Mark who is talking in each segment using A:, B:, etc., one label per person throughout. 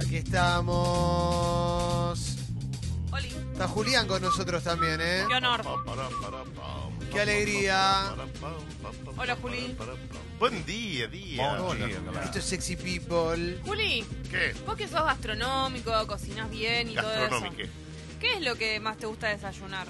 A: Aquí estamos.
B: Oli,
A: Está Julián con nosotros también, ¿eh?
B: qué honor.
A: Qué alegría.
B: Hola, Juli.
C: Buen día, día.
D: Buen día,
A: Esto es Sexy People.
B: Juli,
C: ¿Qué?
B: vos que sos gastronómico, cocinas bien y todo eso.
C: Gastronómico.
B: ¿Qué es lo que más te gusta desayunar?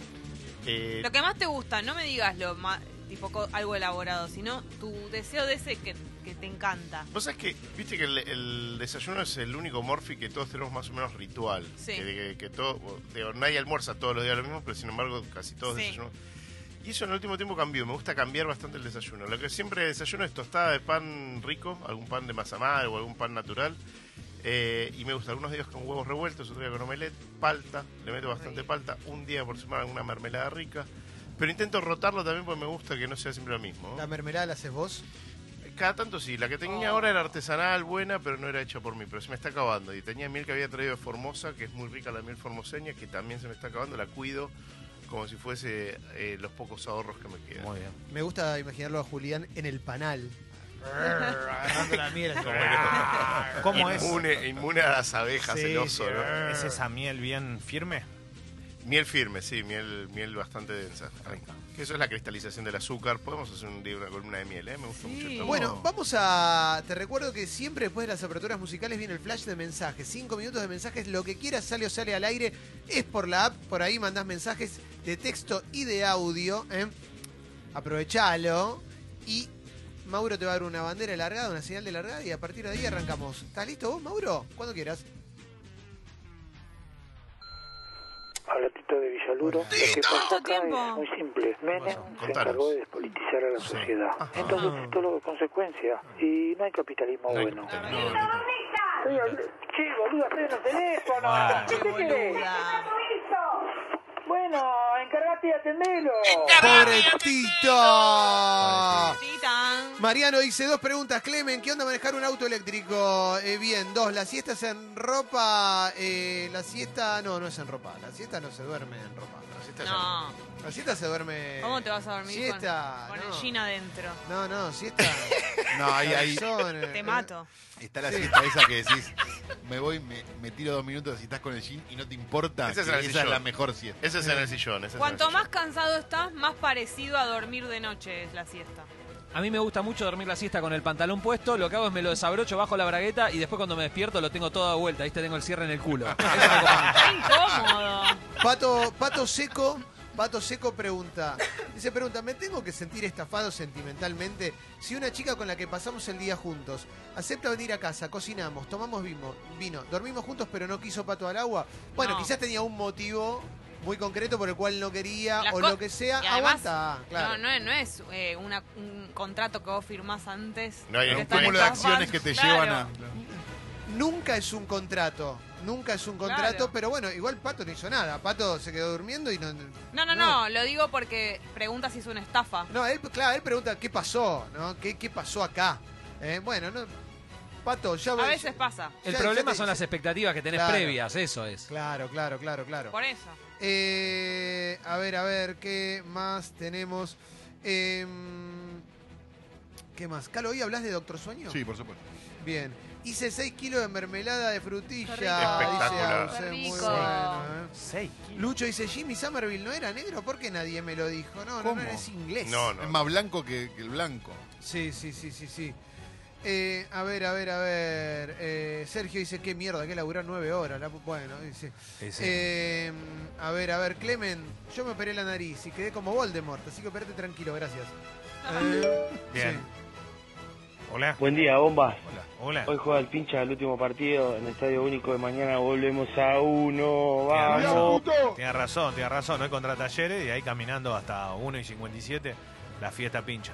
C: Eh,
B: Lo que más te gusta, no me digas lo más, tipo algo elaborado, sino tu deseo de ese que, que te encanta.
C: Vos sabés que, viste que el, el desayuno es el único morfi que todos tenemos más o menos ritual.
B: Sí.
C: Que, que- que todo, digo, nadie almuerza todos los días lo mismo, pero sin embargo casi todos
B: Sí.
C: desayunamos. Y eso en el último tiempo cambió, me gusta cambiar bastante el desayuno. Lo que siempre desayuno es tostada de pan rico, algún pan de masa madre o algún pan natural. Eh, y me gusta algunos días con huevos revueltos, otro día con omelette, palta, le meto bastante palta, un día por semana alguna mermelada rica. Pero intento rotarlo también porque me gusta que no sea siempre lo mismo.
A: ¿La mermelada la haces vos?
C: Cada tanto sí, la que tenía ahora era artesanal, buena, pero no era hecha por mí, pero se me está acabando. Y tenía miel que había traído de Formosa, que es muy rica la miel formoseña, que también se me está acabando, la cuido como si fuese eh, los pocos ahorros que me quedan.
D: Muy bien.
A: Me gusta imaginarlo a Julián en el panal. Agarrando la miel.
D: ¿Cómo es?
C: Inmune, inmune a las abejas,
A: Sí,
C: el oso. ¿no?
D: ¿Es esa miel bien firme?
C: Miel firme, sí, miel, miel bastante densa. Que eso es la cristalización del azúcar. Podemos hacer un día una columna de miel, ¿eh? Me gusta
B: Sí.
C: mucho esto.
A: Bueno, vamos a. Te recuerdo que siempre después de las aperturas musicales viene el flash de mensajes. Cinco minutos de mensajes, lo que quieras sale o sale al aire. Es por la app, por ahí mandás mensajes de texto y de audio. ¿eh? Aprovechalo. Y Mauro te va a dar una bandera largada, una señal de largada. Y a partir de ahí arrancamos. ¿Estás listo vos, Mauro? Cuando quieras.
E: Habla Tito de Villaluro. Lo que
B: ¿Tanto
E: pasa acá
B: tiempo?
E: es muy simple. Menem se
C: Contanos.
E: encargó de despolitizar a la sociedad. Entonces esto lo consecuencia. Y no hay capitalismo
C: No hay
E: bueno.
C: capitalismo.
E: Estoy habl- Che, boludo, estoy en el teléfono.
D: Ah.
E: ¿Qué te querés? Bueno, encargate y atendelo.
A: ¡Pobre Tito!
B: Tita.
A: Mariano dice dos preguntas. Clemen, ¿qué onda manejar un auto eléctrico? Eh, bien, dos. ¿La siesta es en ropa? Eh, la siesta, no, no es en ropa. La siesta no se duerme en ropa.
C: Así está
B: No,
A: La siesta se duerme.
B: ¿cómo te vas a dormir
A: Siesta,
B: con, con
A: no.
B: el jean adentro?
A: No, no, siesta.
F: No, ahí, ahí
A: Son, eh,
B: Te mato.
F: está la siesta esa que decís, me voy, me, me tiro dos minutos y estás con el jean y no te importa.
C: Esa es la
F: esa es la mejor siesta.
C: Ese es en el sillón. en el
B: Cuanto
C: sillón.
B: más cansado estás, más parecido a dormir de noche es la siesta.
G: A mí me gusta mucho dormir la siesta con el pantalón puesto. Lo que hago es me lo desabrocho bajo la bragueta y después cuando me despierto lo tengo todo de vuelta. Viste, tengo el cierre en el culo. Eso me copa.
B: ¡Qué incómodo!
A: Pato, Pato Seco. Pato Seco pregunta, dice, pregunta, ¿me tengo que sentir estafado sentimentalmente si una chica con la que pasamos el día juntos acepta venir a casa, cocinamos, tomamos vino, vino dormimos juntos pero no quiso pato al agua? Bueno,
B: No.
A: quizás tenía un motivo muy concreto por el cual no quería
B: Las
A: o lo que sea.
B: y además,
A: Aguanta, claro.
B: No, no es, no es eh, una- un contrato que vos firmás antes.
C: No hay
B: que
C: un
F: cúmulo de acciones que te
B: Claro.
F: llevan a.
A: Nunca es un contrato. Nunca es un contrato,
B: Claro.
A: pero bueno, igual Pato no hizo nada. Pato se quedó durmiendo y no.
B: No, no, no, lo digo porque pregunta si es una estafa.
A: No, él, claro, él pregunta qué pasó, ¿no? ¿Qué, qué pasó acá? Eh, bueno, no. Pato, ya
B: A veces pasa,
G: El
A: ya-
G: problema
A: ya te-
G: son las expectativas que tenés
A: Claro.
G: previas, eso es.
A: Claro, claro, claro, claro.
B: por eso.
A: Eh, a ver, a ver, ¿qué más tenemos? Em, ¿Qué más? Calo, ¿hoy hablas de Doctor Sueño?
F: Sí, por supuesto.
A: Bien. Hice 6 kilos de mermelada de frutilla.
B: Qué rico.
C: Espectacular.
A: Dice
B: Qué
A: Auce, muy
B: rico.
A: bueno, ¿eh?
D: Kilos.
A: Lucho dice, Jimmy Somerville no era negro, ¿por qué nadie me lo dijo? No, no, no,
F: ¿Cómo?
A: es inglés.
C: No, no.
F: Es más blanco que, que el blanco.
A: Sí, sí, sí, sí, sí. Eh, a ver, a ver, a ver. Eh, Sergio dice, qué mierda, que laburar nueve horas. La bueno, dice. Eh, a ver, a ver, Clemen, yo me operé la nariz y quedé como Voldemort, así que operate tranquilo, gracias. Eh,
D: Bien.
A: sí.
D: Hola.
E: Buen día, bombas.
D: Hola.
E: Hoy juega el pincha el último partido en el Estadio Único de mañana. Volvemos a uno.
D: Tienes
E: Vamos.
D: razón, tienes razón, tienes razón. Hoy contra Talleres y ahí caminando hasta 1 y 57 la fiesta pincha.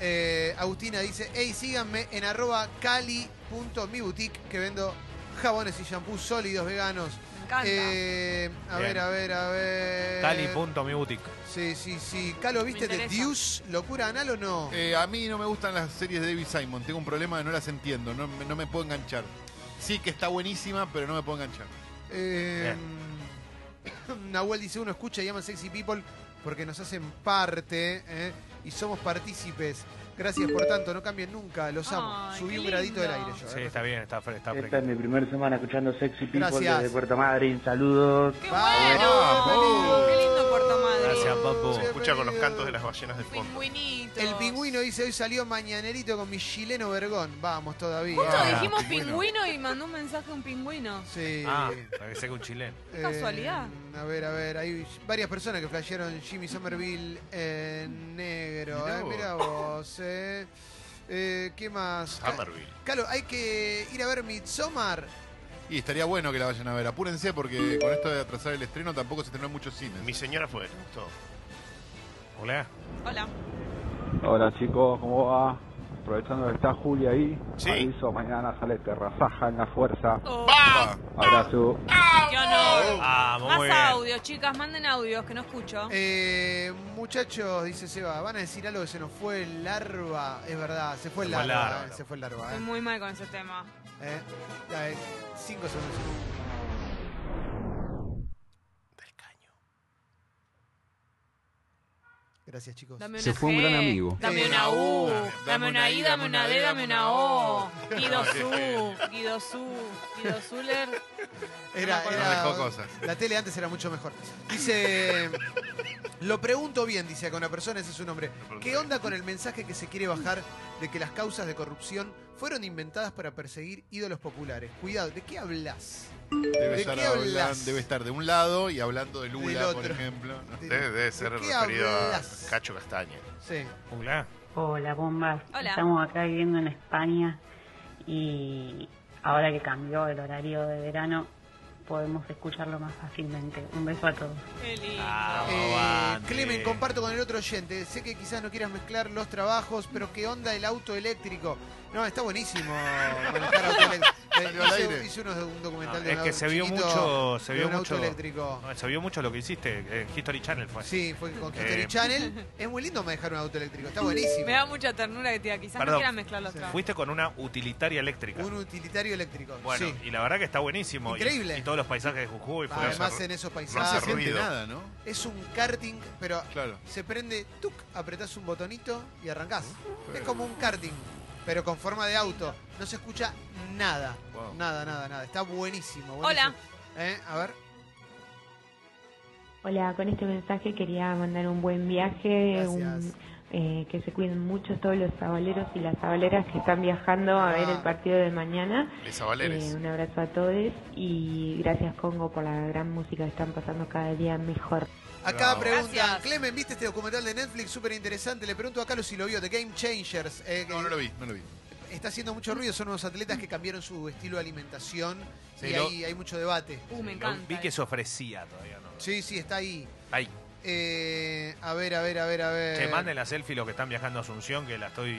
A: Eh, Agustina dice, hey, síganme en arroba cali.miboutique, que vendo jabones y shampoos sólidos veganos.
B: Encanta.
A: Eh, a
D: Bien.
A: ver, a ver, a ver.
D: Cali.miboutique.
A: Sí, sí, sí. Calo, ¿viste
B: Me
A: de
B: interesa.
A: Deuce? ¿Locura anal o no?
F: Eh, a mí no me gustan las series de David Simon. Tengo un problema de no las entiendo. No, me- no me puedo enganchar. Sí que está buenísima, pero no me puedo enganchar.
A: Eh, Nahuel dice, uno escucha y llama Sexy People porque nos hacen parte ¿eh? y somos partícipes. Gracias por tanto, no cambien nunca, los amo.
B: Ay,
A: Subí un gradito del aire yo.
D: Sí,
A: eh.
D: está bien, está, fre- está
H: Esta
D: fresco.
H: es mi primera semana escuchando Sexy People
A: Gracias.
H: desde Puerto Madryn. Saludos.
B: ¡Qué bueno! ¡Qué lindo Puerto Madryn!
D: Gracias, papu.
C: Se escucha con los cantos de las ballenas de fondo.
B: Pingüinito.
A: El pingüino dice hoy salió mañanerito con mi chileno vergón. Vamos todavía.
B: Justo
D: Ah,
B: dijimos
F: pingüino.
B: pingüino y mandó un mensaje un pingüino.
A: Sí.
D: Ah, para que sea un chileno.
B: Qué casualidad.
A: A ver, a ver, hay varias personas que flashearon Jimmy Somerville en negro.
F: Mirá
A: eh,
F: vos.
A: Mira vos, eh. Eh, ¿Qué más?
C: Hammerville.
A: Calo, hay que ir a ver Midsommar.
F: Y estaría bueno que la vayan a ver. Apúrense porque con esto de atrasar el estreno tampoco se estrenó en muchos cines.
C: Mi señora fue, ¿te gustó?
D: Hola.
B: Hola.
I: Hola chicos, ¿cómo va? Aprovechando que está Julia ahí,
C: Sí.
I: aviso, mañana sale Terrazaja en la fuerza.
B: Oh,
C: ¡Va!
I: Abrazo.
B: ¡Qué honor!
D: Vamos,
B: Más
D: bien.
B: audios, chicas, manden audios que no escucho.
A: Eh, muchachos, dice Seba, van a decir algo que se nos fue el larva. Es verdad, se fue el larva. eh, se fue el larva.
B: Estoy
A: eh.
B: muy mal con ese tema.
A: Eh, ya, eh, cinco segundos.
C: Del caño.
A: Gracias, chicos.
B: Dame una
J: Se fue un gran amigo.
B: Dame una U.
F: dame
B: una I, dame una D, dame una O. Guido Su. Guido Su. Guido Zuller.
A: Era, era-.
F: Dejó cosas.
A: La tele antes era mucho mejor. Dice. Lo pregunto bien, dice acá una persona, ese es su nombre.
C: pregunto
A: ¿Qué
C: bien.
A: onda con el mensaje que se quiere bajar de que las causas de corrupción fueron inventadas para perseguir ídolos populares? Cuidado, ¿de qué hablas?
F: Debe
A: ¿De
F: estar, debe de un lado y hablando de Lula, por ejemplo.
C: Debe, debe ser
A: ¿De
C: referido a
A: hablas?
C: Cacho Castaña.
A: Sí.
D: Hola.
K: Hola, bombas.
B: Hola.
K: Estamos acá viviendo en España y ahora que cambió el horario de verano podemos escucharlo más fácilmente. Un beso a todos.
B: Qué lindo.
D: Ah,
A: Eh. Clemen, comparto con el otro oyente. Sé que quizás no quieras mezclar los trabajos, pero ¿qué onda el auto eléctrico? No, está buenísimo manejar auto eléctrico. Hice,
F: aire.
A: hice uno- un documental
D: No,
A: de
D: es
A: un
D: que
A: auto
D: se vio
A: chiquito,
D: mucho, se
A: de
D: vio
A: un
D: mucho,
A: auto eléctrico.
D: No, se vio mucho lo que hiciste en History Channel fue.
A: Sí, fue con History
D: Eh,
A: Channel. Es muy lindo manejar un auto eléctrico, está buenísimo.
B: Me da mucha ternura que te diga, quizás no
D: Perdón.
B: quieran mezclar los
A: Sí.
B: trabajos.
D: Fuiste con una utilitaria eléctrica.
A: Un utilitario eléctrico.
D: Bueno,
A: sí.
D: y la verdad que está buenísimo. Y-
A: Increíble.
D: Y, todos los paisajes de Jujuy. fue-
A: Además en esos
F: No se
A: paisajes.
C: hace
F: siente
C: ruido.
F: nada, ¿no?
A: Es un karting, pero
F: Claro.
A: se prende, tuc, apretás un botonito y arrancás. Es como un karting, pero con forma de auto. No se escucha nada.
F: Wow.
A: Nada, nada, nada. Está buenísimo. buenísimo.
B: Hola.
A: Eh, A ver.
K: Hola, con este mensaje quería mandar un buen viaje,
A: Gracias.
K: un- eh, que se cuiden mucho todos los sabaleros y las sabaleras que están viajando a ver
A: Ah.
K: el partido de mañana. Eh, un abrazo a todos y gracias Congo por la gran música que están pasando cada día mejor.
A: Acá
F: Bravo.
A: preguntan,
B: Gracias.
A: Clemen, ¿viste este documental de Netflix? Súper interesante. Le pregunto a Carlos si lo vio, The Game Changers. eh, que
F: No, no lo vi, no lo vi.
A: Está haciendo mucho ruido, son unos atletas que cambiaron su estilo de alimentación
D: Sí,
A: y
D: lo-
A: hay, hay mucho debate.
B: Uh, me encanta.
D: vi que se ofrecía todavía, ¿no?
A: Sí, sí, está ahí.
D: Ahí.
A: Eh, a ver, a ver, a ver, a ver.
D: Che, manden la selfie los que están viajando a Asunción, que la estoy.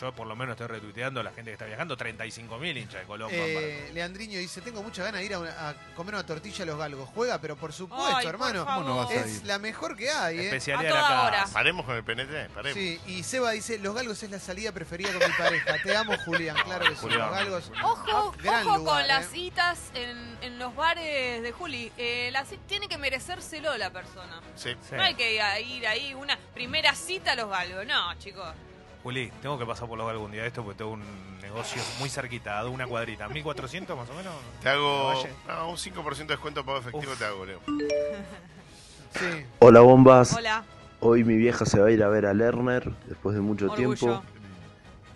D: Yo por lo menos estoy retuiteando la gente que está viajando. 35.000 hinchas de Colón.
A: Eh, Leandriño dice, tengo muchas ganas de ir a, una- a comer una tortilla a los galgos. Juega, pero por supuesto,
B: Ay,
A: hermano.
B: favor.
F: ¿Cómo no vas a
A: Es
F: ir?
A: la mejor que hay, ¿eh?
D: Especialidad
B: A
D: de
B: toda
D: la
B: hora.
C: Paremos con el PNT, paremos.
A: Sí, y Seba dice, los galgos es la salida preferida con mi pareja. Te amo, Julián. Claro que sí, los galgos.
B: Ojo,
A: Gran
B: ojo
A: lugar,
B: con las
A: eh.
B: citas en, en los bares de Juli. Eh, la tiene que merecérselo la persona.
C: Sí.
D: Sí.
B: No hay que a- ir ahí una primera cita a los galgos. No, chicos.
D: Juli, tengo que pasar por los algún día de esto porque tengo un negocio muy cerquita, de una cuadrita. ¿1400 más o menos?
C: Te hago no, un 5% de descuento pago efectivo,
D: Uf.
C: te hago, Leo.
A: Sí.
L: Hola bombas,
B: Hola.
L: hoy mi vieja se va a ir a ver a Lerner después de mucho
B: Orgullo.
L: tiempo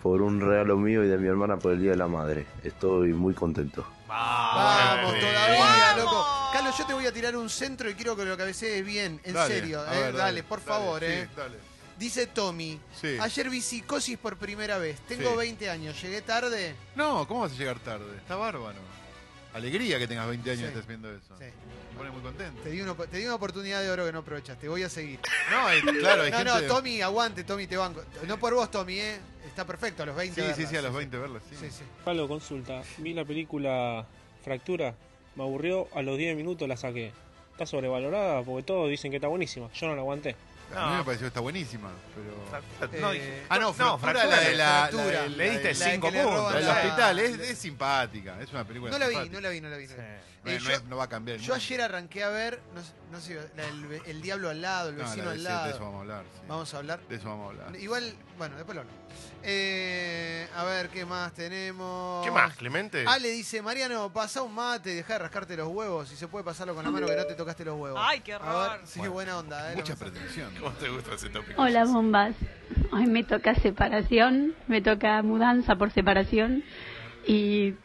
L: por un regalo mío y de mi hermana por el Día de la Madre. Estoy muy contento.
A: Vamos, todavía,
B: Vamos.
A: loco. Carlos, yo te voy a tirar un centro y quiero que lo cabecees bien. En
F: Dale,
A: serio,
F: a
A: eh.
F: ver,
A: dale, por
F: dale,
A: favor,
F: sí,
A: eh.
F: dale.
A: Dice Tommy,
F: Sí.
A: ayer vi psicosis por primera vez. Tengo
F: Sí.
A: 20 años, llegué tarde.
F: No, ¿cómo vas a llegar tarde? Está bárbaro. Alegría que tengas 20 años y
A: Sí.
F: estés viendo eso.
A: Sí.
F: Me pone muy contento.
A: Te di, una, te di una oportunidad de oro que no aprovechaste. Voy a seguir.
F: No, hay- claro, hay
A: no,
F: gente...
A: no, Tommy, aguante, Tommy, te banco. No por vos, Tommy, ¿eh? Está perfecto, a los 20.
F: Sí, sí, sí, a los 20 verlas, sí.
A: Sí, sí.
M: Pablo, consulta. Vi la película Fractura. Me aburrió, a los 10 minutos la saqué. ¿Está sobrevalorada? Porque todos dicen que está buenísima. Yo no la aguanté.
F: A mí me pareció que está buenísima. Pero...
D: No,
A: Eh,
F: ah, no,
D: no,
F: fractura,
D: fractura,
F: la de la,
A: fractura.
F: la de-
D: Le diste
F: la de-
D: cinco
A: que le
D: puntos.
A: roban
F: la del
A: la-
F: hospital. Es, es simpática. Es una película
A: No la vi,
F: simpática.
A: no la vi, no la vi. no la vi.
F: No,
A: Eh,
F: no
A: yo-
F: es- no va a cambiar.
A: Yo ayer arranqué a ver, no, sé- no sé, la del- el, diablo al lado, el
F: No, la
A: vecino
F: de-
A: al
F: sí,
A: lado.
F: De eso vamos a hablar. sí.
A: Vamos a hablar.
F: De eso vamos a hablar.
A: Igual, bueno, después lo hablamos. Eh, a ver, ¿qué más tenemos?
C: ¿Qué más, Clemente?
A: Ale dice, Mariano, pasa un mate y deja de rascarte los huevos. Si se puede pasarlo con la mano que no te tocaste los huevos.
B: Ay, qué horror.
A: sí, buena onda. Eh,
F: Mucha pretensión.
C: ¿Cómo te gusta ese tópico?
J: Hola bombas, hoy me toca separación, me toca mudanza por separación y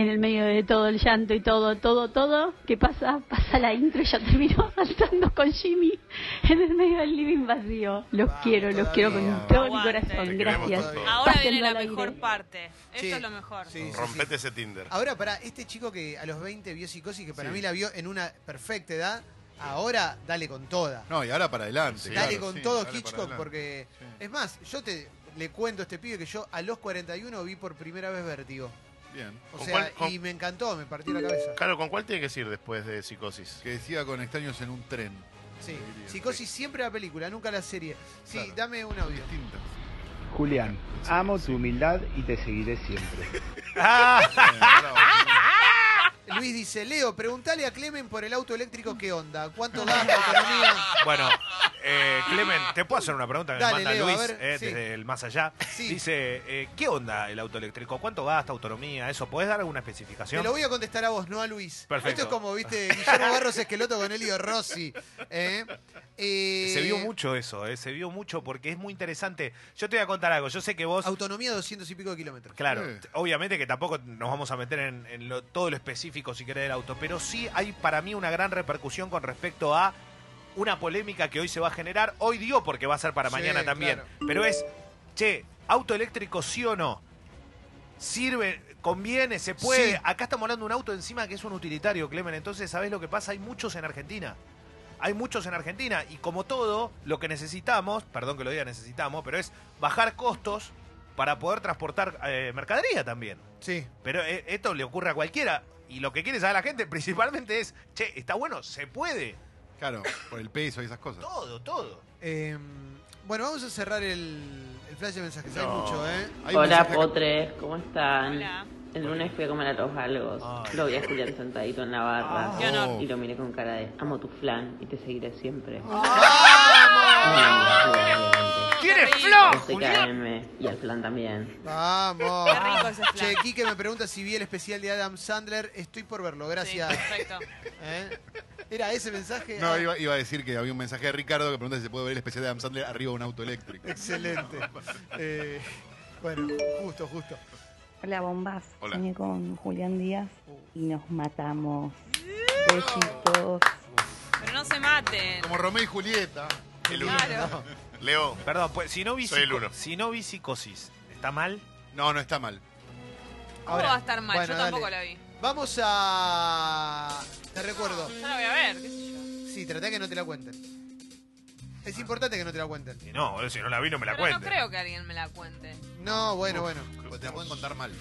J: en el medio de todo el llanto y todo, todo, todo, ¿qué pasa? Pasa la intro y ya termino saltando con Jimmy en el medio del living vacío. Los quiero, los quiero con todo mi corazón, gracias.
B: Ahora viene
J: Pásenlo
B: la
J: al aire.
B: mejor parte. Esto
A: Sí.
B: es lo mejor.
A: Sí, sí,
C: Rompete
A: sí.
C: ese Tinder.
A: Ahora, para este chico que a los 20 vio psicosis, que para
F: Sí.
A: mí la vio en una perfecta edad, ahora dale con toda.
F: No, y ahora para adelante.
C: Sí.
A: dale
F: claro,
A: con
F: sí,
A: todo
F: dale
A: Hitchcock, porque.
F: Sí.
A: Es más, yo te le cuento a este pibe que yo a los 41 vi por primera vez Vértigo.
F: Bien.
A: O
C: ¿Con
A: sea,
C: cuál- con-
A: y me encantó, me partió la cabeza.
C: Claro, ¿con cuál tiene que ir después de Psicosis?
F: Que decía con extraños en un tren.
A: Sí. Psicosis siempre la película, nunca la serie. Sí,
F: Claro.
A: dame un audio.
F: Distintas.
H: Julián, amo tu humildad y te seguiré siempre.
D: Ah,
F: Bien, bravo.
A: Luis dice, Leo, preguntale a Clemen por el auto eléctrico qué onda, cuánto gasta, autonomía.
D: Bueno, eh, Clemen, ¿te puedo hacer una pregunta que
A: Dale,
D: me manda
A: Leo, a
D: Luis
A: ver,
D: eh,
A: sí.
D: desde el más allá?
A: Sí.
D: Dice, eh, ¿qué onda el auto eléctrico? ¿Cuánto gasta, autonomía? ¿Eso? ¿Podés dar alguna
A: Te
D: especificación?
A: lo voy a contestar a vos, no a Luis.
D: Perfecto.
A: Esto es como, viste, Guillermo Barros Esqueloto con Elio Rossi. ¿eh? Eh,
D: Se vio mucho eso, eh, se vio mucho porque es muy interesante. Yo te voy a contar algo, yo sé que vos...
A: Autonomía 200 y pico de kilómetros.
D: Claro, obviamente que tampoco nos vamos a meter en, en lo- todo lo específico si querés del auto, pero sí hay para mí una gran repercusión con respecto a una polémica que hoy se va a generar, hoy dio porque va a ser para
A: Sí,
D: mañana también,
A: claro.
D: pero es, che, auto eléctrico sí o no, sirve, conviene, se puede,
A: Sí.
D: acá estamos hablando de un auto encima que es un utilitario, Clemen, entonces ¿sabés lo que pasa? Hay muchos en Argentina. Hay muchos en Argentina y como todo, lo que necesitamos, perdón que lo diga necesitamos, pero es bajar costos para poder transportar eh, mercadería también.
A: Sí.
D: Pero eh, esto le ocurre a cualquiera. Y lo que quiere saber la gente principalmente es, che, está bueno, se puede.
F: Claro, por el peso y esas cosas.
D: Todo, todo.
A: Eh, bueno, vamos a cerrar el, el flash de mensajes. Hay mucho, ¿eh?
F: Hay
N: Hola
F: mensaje-
N: potres, ¿cómo están?
B: Hola.
N: El lunes fui a comer a los galgos. Lo vi a Julián sentadito en la barra.
B: Qué honor.
N: Y lo miré con cara de amo tu flan y te seguiré siempre.
D: ¿Quieres
B: rico.
D: flow?
N: TKM y al flan también.
A: Vamos.
B: Qué rico ese flan.
A: Che, Quique me pregunta si vi el especial de Adam Sandler. Estoy por verlo,
B: Sí,
A: gracias.
B: perfecto.
A: ¿Eh? ¿Era ese mensaje?
F: No,
A: Ah,
F: iba, iba a decir que había un mensaje de Ricardo que pregunta si se puede ver el especial de Adam Sandler arriba de un auto eléctrico.
A: Excelente. Eh, bueno, justo, justo.
K: Hola bombas,
F: Hola.
K: soñé con Julián Díaz y nos matamos. Besitos.
B: Pero no se maten.
F: Como Romeo y Julieta.
C: El uno.
B: Claro.
C: Leo,
D: Perdón, pues si no vi,
C: Soy el
D: psico-
C: uno.
D: si no vi psicosis, ¿está mal?
F: No, no está mal.
B: ¿Cómo va a estar mal?
A: bueno,
B: Yo tampoco
A: dale.
B: la vi.
A: Vamos a. Te recuerdo.
B: Yo la voy a ver, qué sé yo.
A: Sí, traté que no te la cuenten. Es importante que no te la cuenten.
D: Y no, boludo, si no la vi no me la
B: Pero no creo que alguien me la cuente.
A: No, bueno, bueno.
F: Pues te la pueden contar mal.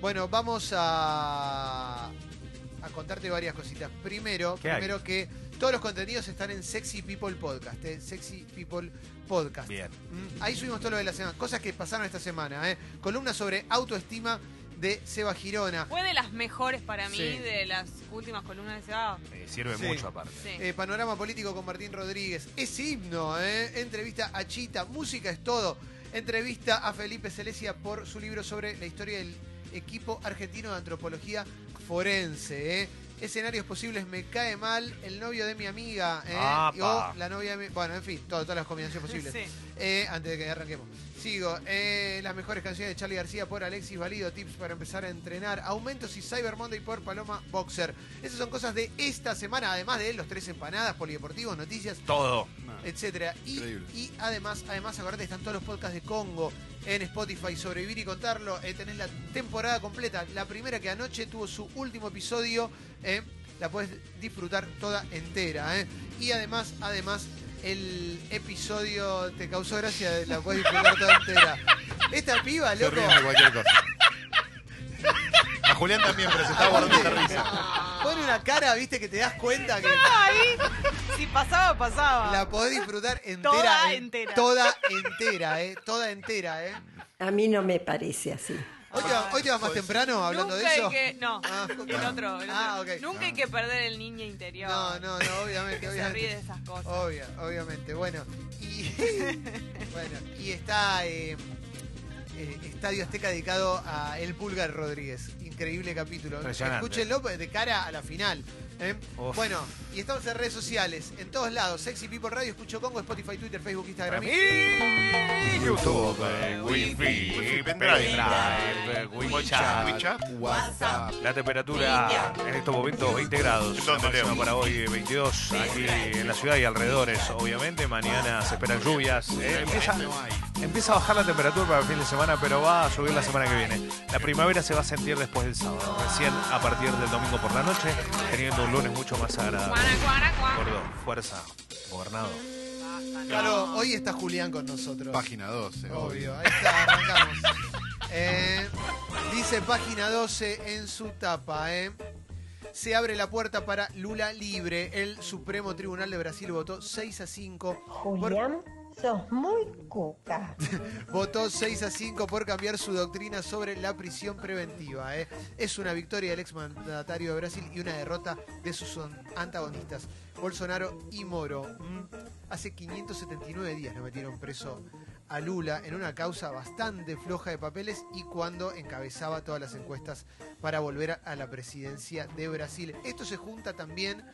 A: Bueno, vamos a, a contarte varias cositas. Primero,
D: ¿Qué hay?
A: primero que todos los contenidos están en Sexy People Podcast, ¿eh? Sexy People Podcast.
D: Bien.
A: Mm, Ahí subimos todo lo de la semana, cosas que pasaron esta semana, ¿eh? Columna sobre autoestima de Seba Girona.
B: Fue de las mejores para mí,
A: Sí.
B: de las últimas columnas de Seba.
D: Eh, sirve
A: Sí.
D: mucho aparte.
B: Sí.
A: Eh, panorama político con Martín Rodríguez. Es himno, ¿eh? Entrevista a Chita. Música es todo. Entrevista a Felipe Celesia por su libro sobre la historia del equipo argentino de antropología forense, ¿eh? Escenarios posibles, me cae mal el novio de mi amiga, ¿eh? O la novia de mi... Bueno, en fin, todo- todas las combinaciones posibles. Eh, antes de que arranquemos. Sigo. eh, las mejores canciones de Charlie García por Alexis Valido. Tips para empezar a entrenar. Aumentos y Cyber Monday por Paloma Boxer. Esas son cosas de esta semana. Además de los tres empanadas, polideportivos, noticias,
D: Todo.
A: etcétera. Y,
F: Increíble.
A: y además, además, acordate, están todos los podcasts de Congo en Spotify. Sobrevivir y contarlo. Eh, tenés la temporada completa. La primera que anoche tuvo su último episodio. eh, la puedes disfrutar toda entera. eh. Y además, además, el episodio te causó gracia, la puedes disfrutar toda entera. Esta piba,
F: Se
A: loco.
F: ríen de cualquier cosa. A Julián también, pero se está guardando esta risa.
A: pone una cara, viste, que te das cuenta que
B: Ahí, si pasaba, pasaba.
A: la podés disfrutar entera.
B: Toda
A: en-
B: entera.
A: Toda entera, eh. Toda entera, eh.
O: A mí no me parece así.
A: Hoy te, va- hoy te vas más temprano hablando
B: Nunca
A: de eso.
B: hay que. No,
A: Ah,
B: el otro. el
A: Ah,
B: otro.
A: ok.
B: Nunca hay que perder el niño interior.
A: No, no, no, obviamente,
B: Que se ríe de esas cosas.
A: Obvio, obviamente. Bueno, y bueno, y está eh, eh, Estadio Azteca dedicado a El Pulgar Rodríguez. Increíble capítulo. Escúchenlo de cara a la final. ¿Eh? Bueno, y estamos en redes sociales, en todos lados. Sexy People Radio, Escucho Congo, Spotify, Twitter, Facebook, Instagram.
D: Y YouTube, eh, Wi-Fi, pendrive, eh, WeChat,
C: WeChat,
F: WhatsApp.
D: La temperatura en estos momentos 20 grados.
C: ¿En dónde,
D: La máxima para hoy eh, 22 aquí en la ciudad y alrededores. Obviamente mañana se esperan lluvias. Eh, empieza,
F: No hay.
D: Empieza a bajar la temperatura para el fin de semana, pero va a subir la semana que viene. La primavera se va a sentir después del sábado, recién a partir del domingo por la noche, teniendo un lunes mucho más agradable. Gordo, fuerza, gobernado.
A: Claro, hoy está Julián con nosotros.
F: Página 12, obvio.
A: Obvio, ahí está, arrancamos. Eh, dice página 12 en su tapa, ¿eh? Se abre la puerta para Lula libre. El Supremo Tribunal de Brasil votó 6 a 5.
O: Julián, sos muy cuca.
A: Votó 6 a 5 por cambiar su doctrina sobre la prisión preventiva. ¿eh? Es una victoria del exmandatario de Brasil y una derrota de sus antagonistas, Bolsonaro y Moro. Hace 579 días lo metieron preso a Lula en una causa bastante floja de papeles y cuando encabezaba todas las encuestas para volver a la presidencia de Brasil. Esto se junta también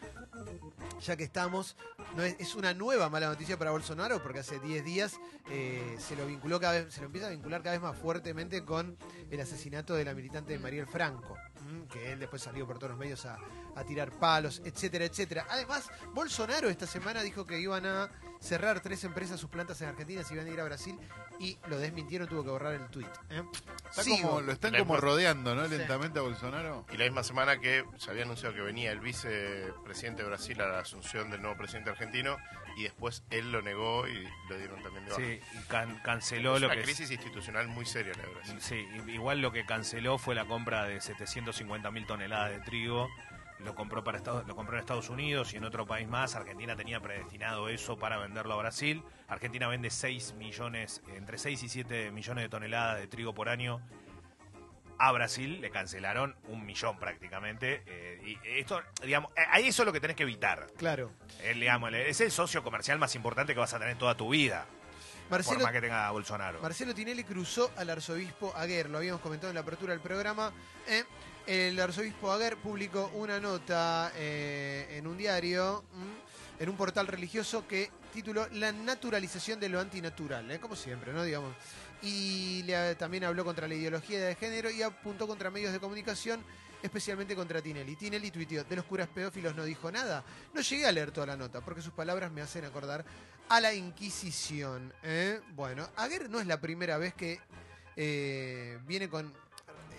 A: ya que estamos, no es, una nueva mala noticia para Bolsonaro porque hace 10 días eh, se lo vinculó cada vez, se lo empieza a vincular cada vez más fuertemente con el asesinato de la militante Mariel Franco. Que él después salió por todos los medios a, a tirar palos, etcétera, etcétera. Además, Bolsonaro esta semana dijo que iban a cerrar tres empresas sus plantas en Argentina si iban a ir a Brasil y lo desmintieron, tuvo que borrar el tuit. ¿eh?
F: Está
A: Sigo.
F: como, lo están
C: La
F: como rodeando, ¿no?
A: Sí.
F: Lentamente a Bolsonaro.
C: Y la misma semana que se había anunciado que venía el vicepresidente de Brasil a la asunción del nuevo presidente argentino y después él lo negó y lo dieron también de baja.
D: Sí, y can- canceló
C: es
D: lo
C: una
D: que
C: crisis institucional muy seria la Brasil.
D: Sí, igual lo que canceló fue la compra de 750 mil toneladas de trigo. Lo compró, para Estados, lo compró en Estados Unidos y en otro país más. Argentina tenía predestinado eso para venderlo a Brasil. Argentina vende 6 millones, entre 6 y 7 millones de toneladas de trigo por año. A Brasil le cancelaron un millón prácticamente. eh, y esto, digamos, eh, ahí eso es lo que tenés que evitar.
A: Claro.
D: Eh, digamos, es el socio comercial más importante que vas a tener toda tu vida. por
A: Marcelo,
D: más que tenga Bolsonaro.
A: Marcelo Tinelli cruzó al arzobispo Aguer, lo habíamos comentado en la apertura del programa. ¿eh? El arzobispo Aguer publicó una nota en un diario, ¿m? en un portal religioso que tituló La naturalización de lo antinatural, como siempre, ¿no? Digamos. Y le- también habló contra la ideología de género y apuntó contra medios de comunicación, especialmente contra Tinelli. Tinelli tuiteó, de los curas pedófilos no dijo nada. No llegué a leer toda la nota, porque sus palabras me hacen acordar a la Inquisición. ¿eh? Bueno, Aguer no es la primera vez que eh, viene con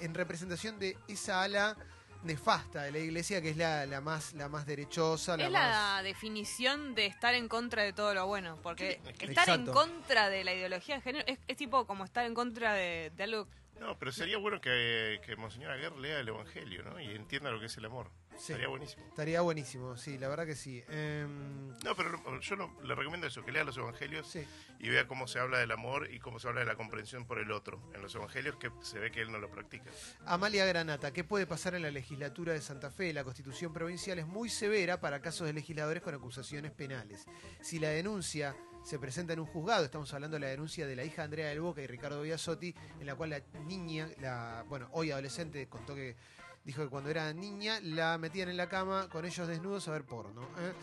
A: en representación de esa ala nefasta de la iglesia, que es la, la más la más derechosa, la
B: Es
A: más...
B: la definición de estar en contra de todo lo bueno, porque estar en contra de la ideología de género es, es tipo como estar en contra de, de algo...
C: No, pero sería bueno que, que Monseñor Aguirre lea el Evangelio, ¿no? Y entienda lo que es el amor.
A: Sí.
C: Sería buenísimo.
A: Estaría buenísimo, sí, la verdad que sí. Em,
C: No, pero no, yo no- le recomiendo eso, que lea los Evangelios
A: Sí.
C: y vea cómo se habla del amor y cómo se habla de la comprensión por el otro. En los Evangelios que se ve que él no lo practica.
A: Amalia Granata, ¿qué puede pasar en la legislatura de Santa Fe? La constitución provincial es muy severa para casos de legisladores con acusaciones penales. Si la denuncia se presenta en un juzgado, estamos hablando de la denuncia de la hija Andrea del Boca y Ricardo Biasotti, en la cual la niña, la bueno, hoy adolescente, contó que dijo que cuando era niña la metían en la cama con ellos desnudos a ver porno. ¿eh?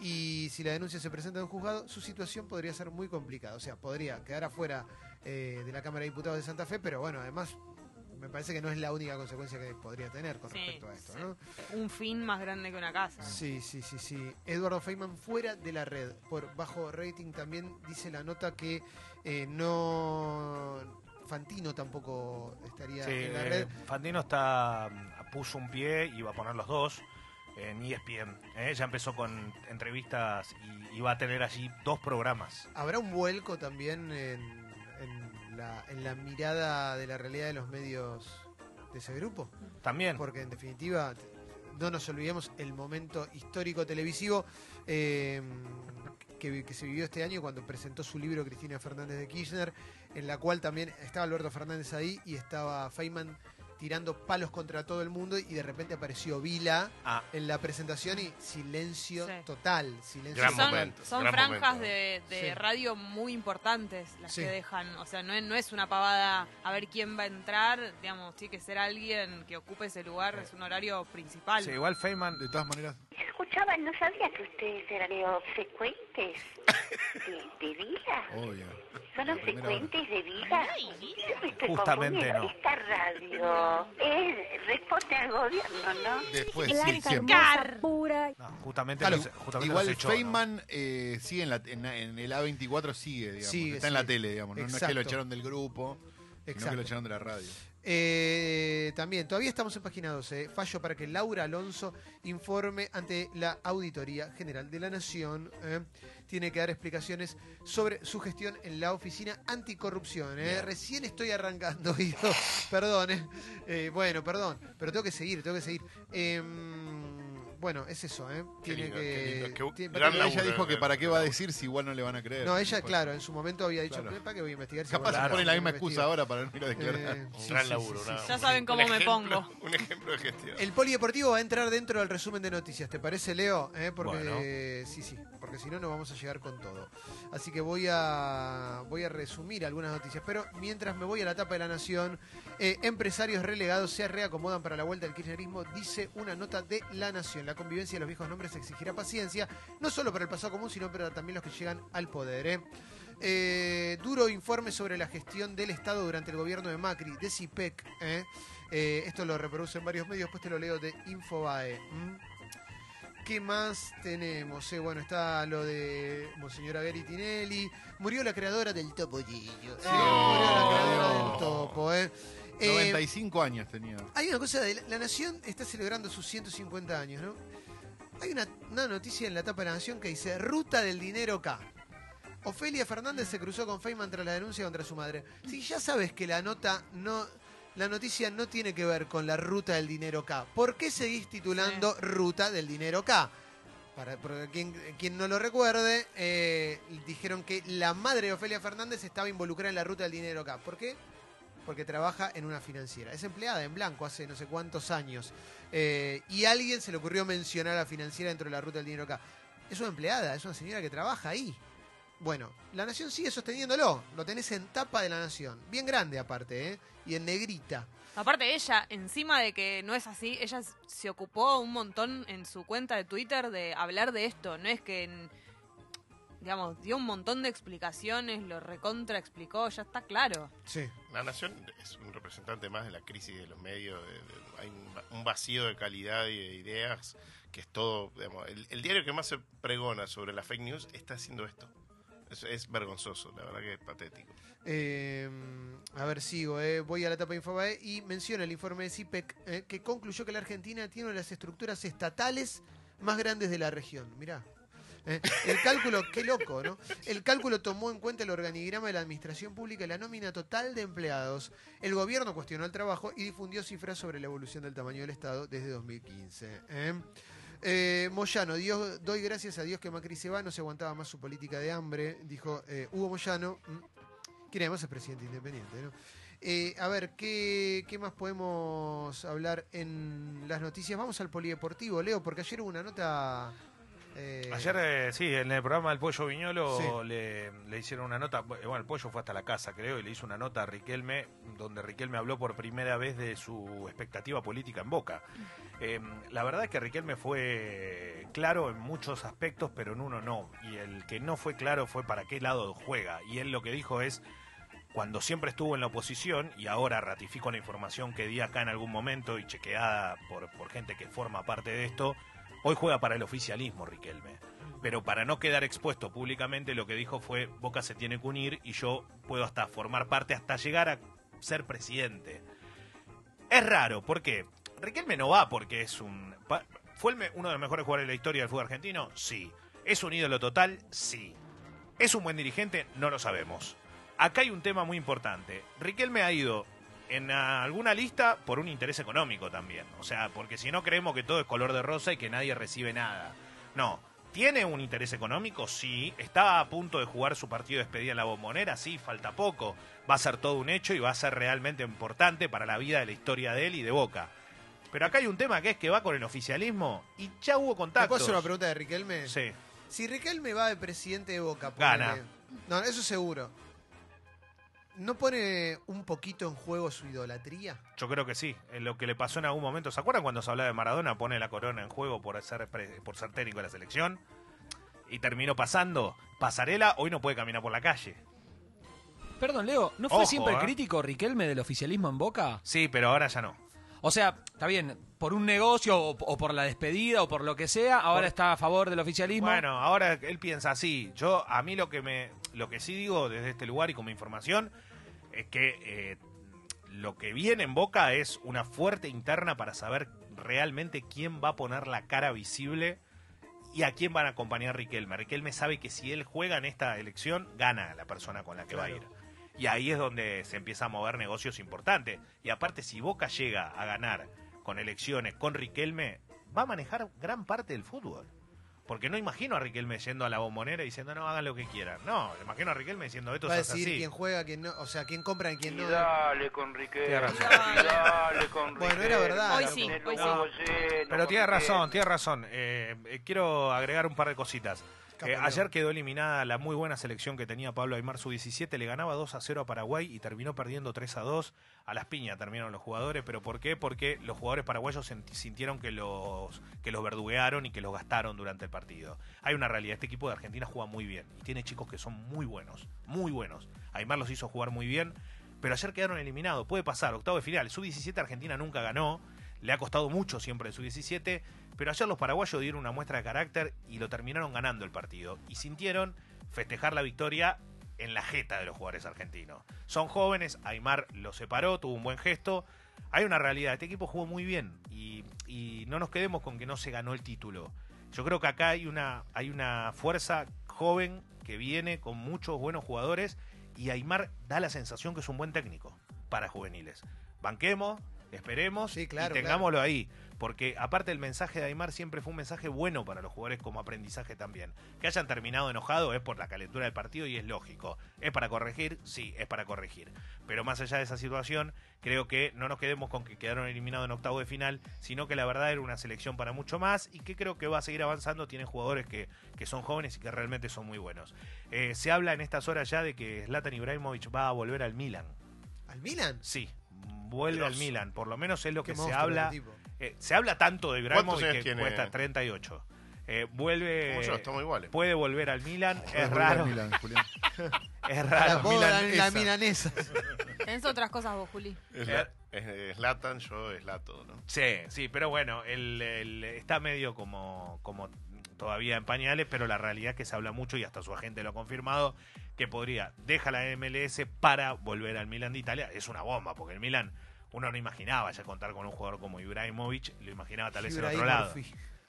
A: Y si la denuncia se presenta en un juzgado, su situación podría ser muy complicada. O sea, podría quedar afuera eh, de la Cámara de Diputados de Santa Fe, pero bueno, además me parece que no es la única consecuencia que podría tener con
B: Sí,
A: respecto a esto,
B: sí.
A: ¿no?
B: un fin más grande que una casa.
A: Sí, sí, sí, sí. Eduardo Feynman fuera de la red por bajo rating también dice la nota que eh, no Fantino tampoco estaría
D: Sí,
A: en la
D: eh,
A: red.
D: Fantino está mm, puso un pie y va a poner los dos en ESPN. ¿eh? Ya empezó con entrevistas y, y va a tener allí dos programas.
A: ¿Habrá un vuelco también en, en la, en la mirada de la realidad de los medios de ese grupo?
D: También.
A: Porque en definitiva no nos olvidemos el momento histórico televisivo eh, que, que se vivió este año cuando presentó su libro Cristina Fernández de Kirchner, en la cual también estaba Alberto Fernández ahí y estaba Feynman tirando palos contra todo el mundo y de repente apareció Vila
D: Ah.
A: en la presentación y silencio
B: Sí.
A: total, silencio
C: Gran
A: total.
C: momento.
B: Son
C: gran
B: franjas
C: momento.
B: de, de
A: Sí.
B: radio muy importantes las
A: Sí.
B: que dejan. O sea, no es, no es una pavada a ver quién va a entrar. Digamos, tiene que ser alguien que ocupe ese lugar. Es un horario principal.
D: Sí, igual Feynman.
F: De todas maneras,
P: Escuchaba, no sabía que ustedes eran obsecuentes de, de vida.
F: obvio.
P: ¿Son
F: La primera
P: obsecuentes de me estoy
D: Justamente no.
P: Esta radio es, responde al gobierno, ¿no?
F: Después,
P: Blanca,
F: sí, siempre.
P: hermosa,
O: pura.
D: No, justamente,
F: Claro,
D: los, justamente
F: igual
D: los echó, ¿no?
F: Feynman eh, sigue en, la, en, en el A24, sigue, digamos.
A: Sigue,
F: está en la
A: sigue.
F: tele, digamos. No, No es que
A: Exacto.
F: lo echaron del grupo, sino que
A: Exacto.
F: lo echaron de la radio.
A: Eh, también, todavía estamos en página 12. eh, Fallo para que Laura Alonso informe ante la Auditoría General de la Nación. eh. Tiene que dar explicaciones sobre su gestión en la Oficina Anticorrupción. eh. Recién estoy arrancando, Guido. Perdón. eh. Eh, bueno, perdón. Pero tengo que seguir, tengo que seguir. Bueno, es eso. eh.
C: Qué
A: Tiene
C: lindo,
A: que.
C: qué lindo, qué
A: tiene-
F: ella
C: laburo,
F: dijo que
C: eh,
F: para qué va a decir si igual no le van a creer.
A: No, ella,
F: Pues,
A: claro, en su momento había dicho,
F: Claro.
A: ¿para qué voy a investigar? si
F: Capaz se pone la misma
A: investigo?"
F: excusa ahora para no ir a declarar.
A: Eh, sí,
C: gran
A: sí,
C: laburo.
A: sí.
B: Ya saben cómo me pongo.
C: Un ejemplo de gestión.
A: El polideportivo va a entrar dentro del resumen de noticias, ¿te parece, Leo? ¿Eh? Porque
D: Bueno.
A: sí, sí, porque si no no vamos a llegar con todo. Así que voy a voy a resumir algunas noticias, pero mientras me voy a la tapa de la Nación, eh, empresarios relegados se reacomodan para la vuelta del kirchnerismo, dice una nota de la Nación. La convivencia de los viejos nombres exigirá paciencia, no solo para el pasado común, sino para también los que llegan al poder. ¿eh? Eh, duro informe sobre la gestión del Estado durante el gobierno de Macri, de CIPEC. Eh, esto lo reproducen varios medios, después te lo leo de Infobae. ¿Qué más tenemos? Eh, bueno, está lo de Monseñora Gary Tinelli. Murió la creadora del Topollillo. Sí, murió la creadora del Topo. ¿eh? Eh,
F: 95 años tenía.
A: hay una cosa, de la, la Nación está celebrando sus 150 años, ¿no? Hay una, una noticia en la tapa de la Nación que dice Ruta del Dinero K. Ofelia Fernández se cruzó con Feynman tras la denuncia contra su madre. Si ya sabes que la nota no... La noticia no tiene que ver con la ruta del dinero K. ¿Por qué seguís titulando ruta del dinero K? Para para quien, quien no lo recuerde, eh, dijeron que la madre de Ofelia Fernández estaba involucrada en la ruta del dinero K. ¿Por qué? Porque trabaja en una financiera. Es empleada en blanco hace no sé cuántos años. Eh, y a alguien se le ocurrió mencionar a la financiera dentro de la ruta del dinero K. Es una empleada, es una señora que trabaja ahí. Bueno, la Nación sigue sosteniéndolo. Lo tenés en tapa de la Nación. Bien grande aparte, ¿eh? Y en negrita.
B: Aparte ella, encima de que no es así, ella se ocupó un montón en su cuenta de Twitter de hablar de esto. No es que, en- digamos, dio un montón de explicaciones, lo recontra explicó, ya está claro.
A: Sí.
C: La Nación es un representante más de la crisis de los medios. de- de- hay un vacío de calidad y de ideas que es todo. digamos, el, el diario que más se pregona sobre la fake news está haciendo esto. Es, vergonzoso, la verdad que es patético.
A: Eh, a ver, sigo. eh. Voy a la etapa de Infobae y menciona el informe de CIPEC eh, que concluyó que la Argentina tiene una de las estructuras estatales más grandes de la región. Mirá. Eh, el cálculo, qué loco, ¿no? El cálculo tomó en cuenta el organigrama de la administración pública y la nómina total de empleados. El gobierno cuestionó el trabajo y difundió cifras sobre la evolución del tamaño del Estado desde 2015. ¿eh? Eh, Moyano, Dios, doy gracias a Dios que Macri se va, no se aguantaba más su política de hambre, dijo eh, Hugo Moyano, mm, quien además es presidente independiente. ¿no? Eh, a ver, ¿qué, ¿qué más podemos hablar en las noticias? Vamos al polideportivo, Leo, porque ayer hubo una nota... eh,
D: Ayer, eh, sí, en el programa del Pollo Viñolo
A: Sí.
D: le, le hicieron una nota. Bueno, el Pollo fue hasta la casa, creo, y le hizo una nota a Riquelme, donde Riquelme habló por primera vez de su expectativa política en Boca. Eh, la verdad es que Riquelme fue claro en muchos aspectos, pero en uno no. Y el que no fue claro fue para qué lado juega. Y él lo que dijo es. Cuando siempre estuvo en la oposición, y ahora ratifico la información que di acá en algún momento y chequeada por, por gente que forma parte de esto, Hoy juega para el oficialismo, Riquelme. Pero para no quedar expuesto públicamente, lo que dijo fue, Boca se tiene que unir y yo puedo hasta formar parte, hasta llegar a ser presidente. Es raro, ¿por qué? Riquelme no va porque es un... ¿Fue uno de los mejores jugadores de la historia del fútbol argentino? Sí. ¿Es un ídolo total? Sí. ¿Es un buen dirigente? No lo sabemos. Acá hay un tema muy importante. Riquelme ha ido en alguna lista por un interés económico también. O sea, porque si no creemos que todo es color de rosa y que nadie recibe nada. No. ¿Tiene un interés económico? Sí. ¿Está a punto de jugar su partido de despedida en la bombonera? Sí, falta poco. Va a ser todo un hecho y va a ser realmente importante para la vida de la historia de él y de Boca. Pero acá hay un tema que es que va con el oficialismo y ya hubo
A: ¿Te
D: contactos.
A: puedo hacer una pregunta de Riquelme?
D: Sí.
A: Si Riquelme va de presidente de Boca,
D: Gana.
A: ponele- No, eso seguro. ¿No pone un poquito en juego su idolatría?
D: Yo creo que sí. En lo que le pasó en algún momento. ¿Se acuerdan cuando se hablaba de Maradona? Pone la corona en juego por ser, por ser técnico de la selección. Y terminó pasando. Pasarela hoy no puede caminar por la calle.
G: Perdón, Leo, ¿no fue
D: Ojo,
G: siempre
D: eh.
G: crítico Riquelme del oficialismo en Boca?
D: Sí, pero ahora ya no.
G: O sea, está bien, por un negocio o, o por la despedida o por lo que sea, ahora
D: Por-
G: está a favor del oficialismo.
D: Bueno, ahora él piensa así. Yo, a mí lo que me, lo que sí digo desde este lugar y como información es que eh, lo que viene en Boca es una fuerte interna para saber realmente quién va a poner la cara visible y a quién van a acompañar Riquelme. Riquelme sabe que si él juega en esta elección, gana la persona con la que va a ir. Y ahí es donde se empieza a mover negocios importantes. Y aparte, si Boca llega a ganar con elecciones con Riquelme, va a manejar gran parte del fútbol. Porque no imagino a Riquelme yendo a la bombonera y diciendo, no, hagan lo que quieran. No, imagino a Riquelme diciendo, esto
A: Va a decidir
D: así.
A: quién juega, quién no, o sea, quién compra y quién no.
Q: dale con Riquelme.
D: Tiene razón.
Q: y dale con
A: Bueno, era verdad.
B: Hoy sí, hoy sí.
D: Pero tiene razón,
Q: Riquelme.
D: tiene razón. Eh, eh, quiero agregar un par de cositas. Eh, ayer quedó eliminada la muy buena selección que tenía Pablo Aymar Sub-17. Le ganaba 2 a 0 a Paraguay y terminó perdiendo 3 a 2. A las piñas terminaron los jugadores. ¿Pero por qué? Porque los jugadores paraguayos sintieron que los, que los verduguearon y que los gastaron durante el partido. Hay una realidad. Este equipo de Argentina juega muy bien. Y tiene chicos que son muy buenos. Muy buenos. Aymar los hizo jugar muy bien. Pero ayer quedaron eliminados. Puede pasar. Octavo de final. Sub-17 Argentina nunca ganó. Le ha costado mucho siempre el sub-17, pero ayer los paraguayos dieron una muestra de carácter y lo terminaron ganando el partido. Y sintieron festejar la victoria en la jeta de los jugadores argentinos. Son jóvenes, Aymar lo separó, tuvo un buen gesto. Hay una realidad, este equipo jugó muy bien y, no nos quedemos con que no se ganó el título. Yo creo que acá hay una, hay una fuerza joven que viene con muchos buenos jugadores y Aymar da la sensación que es un buen técnico para juveniles. Banquemos, esperemos
A: Sí, claro,
D: y tengámoslo ahí. Porque aparte el mensaje de Aymar siempre fue un mensaje bueno para los jugadores como aprendizaje también. Que hayan terminado enojados es por la calentura del partido y es lógico. ¿Es para corregir? Sí, es para corregir. Pero más allá de esa situación, creo que no nos quedemos con que quedaron eliminados en octavo de final, sino que la verdad era una selección para mucho más y que creo que va a seguir avanzando. Tienen jugadores que, que son jóvenes y que realmente son muy buenos. Eh, se habla en estas horas ya de que Zlatan Ibrahimovic va a volver al Milan.
A: ¿Al Milan?
D: Sí, vuelve al. Milan. Por lo menos es lo
A: Qué
D: que se habla. Eh, se habla tanto de
C: ¿Cuántos
D: Ibrahimovic que
C: tiene?
D: cuesta 38. Eh, vuelve.
C: Como yo, estamos iguales.
D: Puede volver al Milan. Es raro.
F: Milan, Julián.
D: Es
A: La,
D: raro.
A: boda, la,
F: milanesa.
A: milanesa.
B: Tenés otras cosas vos, Juli.
C: Es la- es Slatan, yo Slato, ¿no?
D: Sí, sí, pero bueno, el- está medio como, como todavía en pañales, pero la realidad es que se habla mucho y hasta su agente lo ha confirmado que podría deja la MLS para volver al Milan de Italia. Es una bomba, porque el Milan uno no imaginaba ya contar con un jugador como Ibrahimovic, lo imaginaba tal vez en otro lado.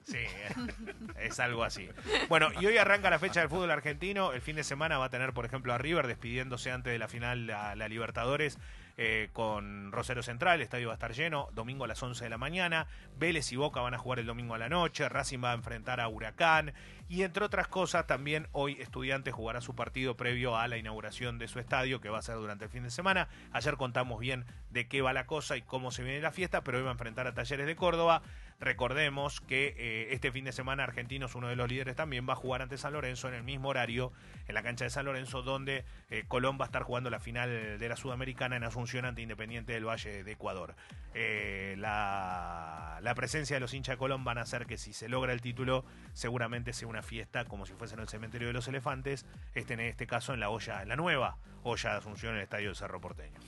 D: Sí, es algo así. Bueno, y hoy arranca la fecha del fútbol argentino. El fin de semana va a tener, por ejemplo, a River despidiéndose antes de la final a la Libertadores eh, con Rosario Central. El estadio va a estar lleno. Domingo a las 11 de la mañana. Vélez y Boca van a jugar el domingo a la noche. Racing va a enfrentar a Huracán. Y entre otras cosas, también hoy Estudiantes jugará su partido previo a la inauguración de su estadio, que va a ser durante el fin de semana. Ayer contamos bien de qué va la cosa y cómo se viene la fiesta, pero hoy va a enfrentar a Talleres de Córdoba. Recordemos que eh, este fin de semana Argentinos, uno de los líderes también, va a jugar ante San Lorenzo en el mismo horario, en la cancha de San Lorenzo, donde eh, Colón va a estar jugando la final de la Sudamericana en Asunción ante Independiente del Valle de Ecuador. Eh, la, la presencia de los hinchas de Colón van a hacer que si se logra el título, seguramente sea una fiesta como si fuese en el cementerio de los elefantes, este en este caso en la olla, en la nueva olla de Asunción en el estadio del Cerro Porteño.